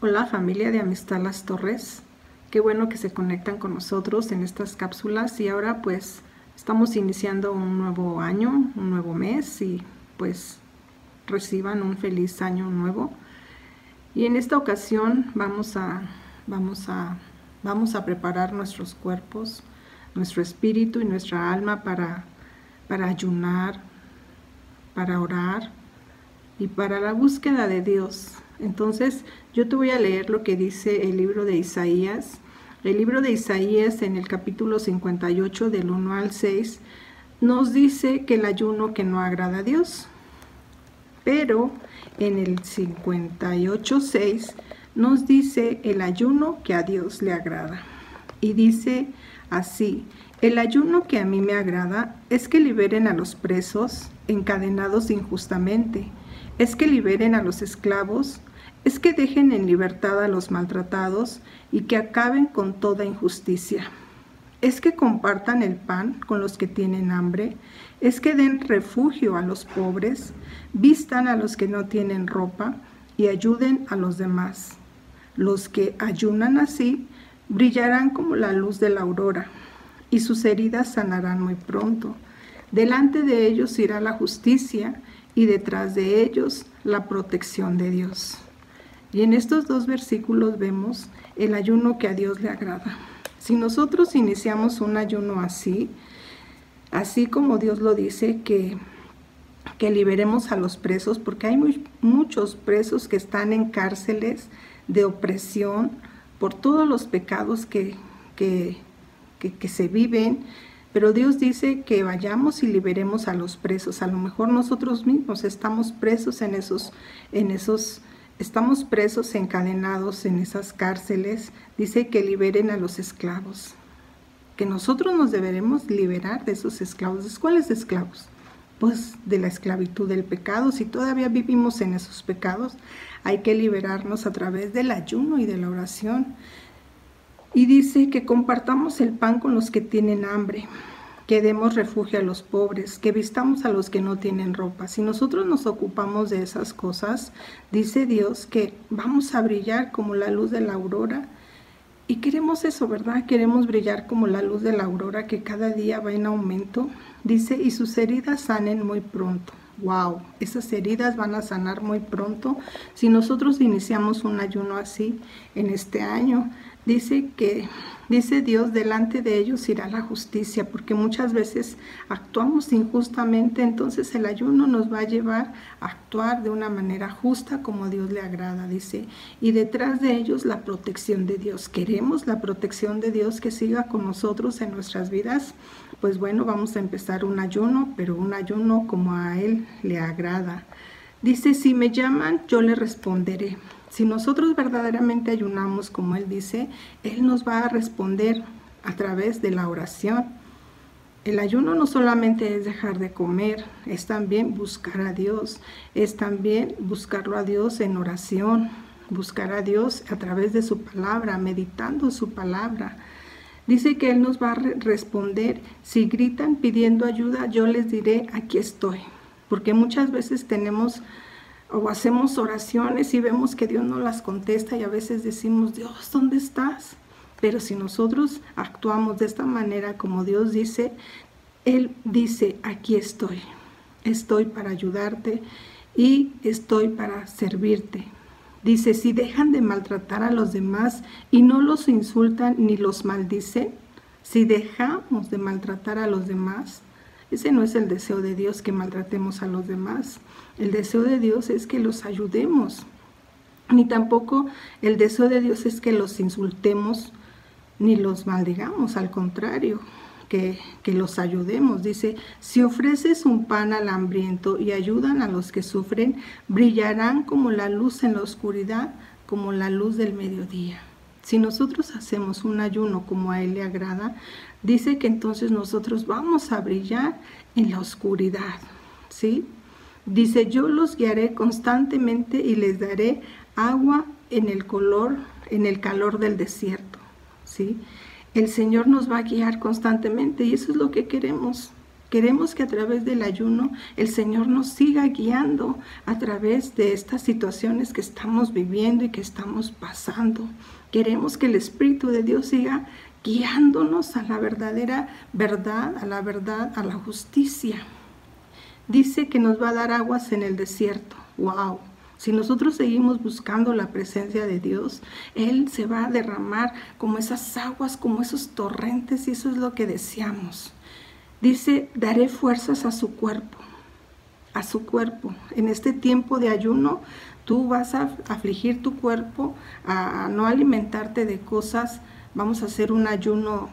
Hola familia de Amistad Las Torres. Qué bueno que se conectan con nosotros en estas cápsulas y ahora pues estamos iniciando un nuevo año, un nuevo mes y pues reciban un feliz año nuevo. Y en esta ocasión vamos a vamos a vamos a preparar nuestros cuerpos, nuestro espíritu y nuestra alma para para ayunar, para orar y para la búsqueda de Dios entonces, yo te voy a leer lo que dice el libro de Isaías. El libro de Isaías en el capítulo 58 del 1 al 6 nos dice que el ayuno que no agrada a Dios. Pero en el 58.6 nos dice el ayuno que a Dios le agrada. Y dice así, el ayuno que a mí me agrada es que liberen a los presos encadenados injustamente, es que liberen a los esclavos es que dejen en libertad a los maltratados y que acaben con toda injusticia. Es que compartan el pan con los que tienen hambre, es que den refugio a los pobres, vistan a los que no tienen ropa y ayuden a los demás. Los que ayunan así brillarán como la luz de la aurora y sus heridas sanarán muy pronto. Delante de ellos irá la justicia y detrás de ellos la protección de Dios. Y en estos dos versículos vemos el ayuno que a Dios le agrada. Si nosotros iniciamos un ayuno así, así como Dios lo dice, que, que liberemos a los presos, porque hay muchos presos que están en cárceles de opresión por todos los pecados que, que, que se viven, pero Dios dice que vayamos y liberemos a los presos. A lo mejor nosotros mismos estamos presos en esos, en esos estamos presos, encadenados en esas cárceles, dice que liberen a los esclavos, que nosotros nos deberemos liberar de esos esclavos. ¿Cuáles esclavos? Pues de la esclavitud del pecado. Si todavía vivimos en esos pecados, hay que liberarnos a través del ayuno y de la oración. Y dice que compartamos el pan con los que tienen hambre que demos refugio a los pobres, que vistamos a los que no tienen ropa. Si nosotros nos ocupamos de esas cosas, dice Dios que vamos a brillar como la luz de la aurora. Y queremos eso, ¿verdad? Queremos brillar como la luz de la aurora que cada día va en aumento. Dice, y sus heridas sanen muy pronto. Wow, esas heridas van a sanar muy pronto. Si nosotros iniciamos un ayuno así en este año, dice que Dice Dios, delante de ellos irá la justicia, porque muchas veces actuamos injustamente, entonces el ayuno nos va a llevar a actuar de una manera justa como Dios le agrada, dice. Y detrás de ellos la protección de Dios. ¿Queremos la protección de Dios que siga con nosotros en nuestras vidas? Pues bueno, vamos a empezar un ayuno, pero un ayuno como a Él le agrada. Dice, si me llaman, yo le responderé. Si nosotros verdaderamente ayunamos, como Él dice, Él nos va a responder a través de la oración. El ayuno no solamente es dejar de comer, es también buscar a Dios, es también buscarlo a Dios en oración, buscar a Dios a través de su palabra, meditando su palabra. Dice que Él nos va a responder, si gritan pidiendo ayuda, yo les diré, aquí estoy. Porque muchas veces tenemos o hacemos oraciones y vemos que Dios no las contesta y a veces decimos, Dios, ¿dónde estás? Pero si nosotros actuamos de esta manera como Dios dice, Él dice, aquí estoy, estoy para ayudarte y estoy para servirte. Dice, si dejan de maltratar a los demás y no los insultan ni los maldicen, si dejamos de maltratar a los demás, ese no es el deseo de Dios que maltratemos a los demás. El deseo de Dios es que los ayudemos. Ni tampoco el deseo de Dios es que los insultemos ni los maldigamos, al contrario, que, que, los ayudemos. Dice, si ofreces un pan al hambriento y ayudan a los que sufren, brillarán como la luz en la oscuridad, como la luz del mediodía. Si nosotros hacemos un ayuno como a Él le agrada, dice que entonces nosotros vamos a brillar en la oscuridad, ¿sí? Dice, yo los guiaré constantemente y les daré agua en el color, en el calor del desierto, ¿sí? El Señor nos va a guiar constantemente y eso es lo que queremos, Queremos que a través del ayuno el Señor nos siga guiando a través de estas situaciones que estamos viviendo y que estamos pasando. Queremos que el Espíritu de Dios siga guiándonos a la verdadera verdad, a la verdad, a la justicia. Dice que nos va a dar aguas en el desierto. ¡Wow! Si nosotros seguimos buscando la presencia de Dios, Él se va a derramar como esas aguas, como esos torrentes, y eso es lo que deseamos. Dice, daré fuerzas a su cuerpo, a su cuerpo. En este tiempo de ayuno, tú vas a afligir tu cuerpo, a, no alimentarte de cosas. Vamos a hacer un ayuno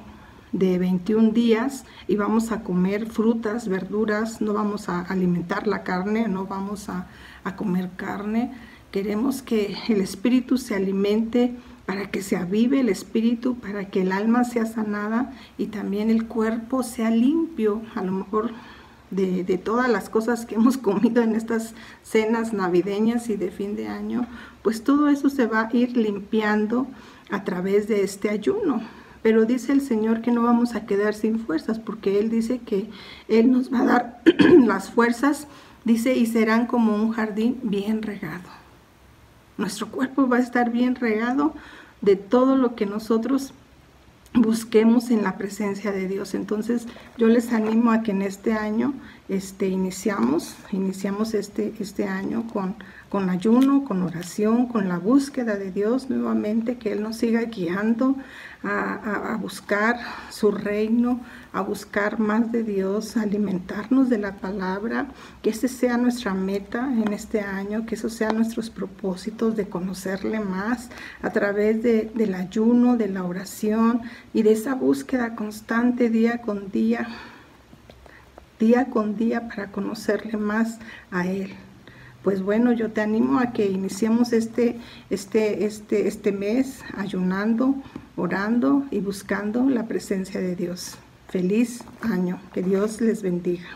de 21 días y vamos a comer frutas, verduras, no vamos a alimentar la carne, no vamos a, a comer carne. Queremos que el espíritu se alimente para que se avive el espíritu, para que el alma sea sanada y también el cuerpo sea limpio, a lo mejor de, todas las cosas que hemos comido en estas cenas navideñas y de fin de año, pues todo eso se va a ir limpiando a través de este ayuno. Pero dice el Señor que no vamos a quedar sin fuerzas, porque Él dice que Él nos va a dar las fuerzas, dice, y serán como un jardín bien regado. Nuestro cuerpo va a estar bien regado de todo lo que nosotros busquemos en la presencia de Dios. Entonces, yo les animo a que en este año este, iniciamos, iniciamos este, este año con, con ayuno, con oración, con la búsqueda de Dios nuevamente, que Él nos siga guiando a, buscar su reino, a buscar más de Dios, a alimentarnos de la palabra, que ese sea nuestra meta en este año, que esos sean nuestros propósitos de conocerle más a través del ayuno, de la oración y de esa búsqueda constante día con día día con día para conocerle más a Él. Pues bueno, yo te animo a que iniciemos este, este, este, este mes ayunando, orando y buscando la presencia de Dios. Feliz año, que Dios les bendiga.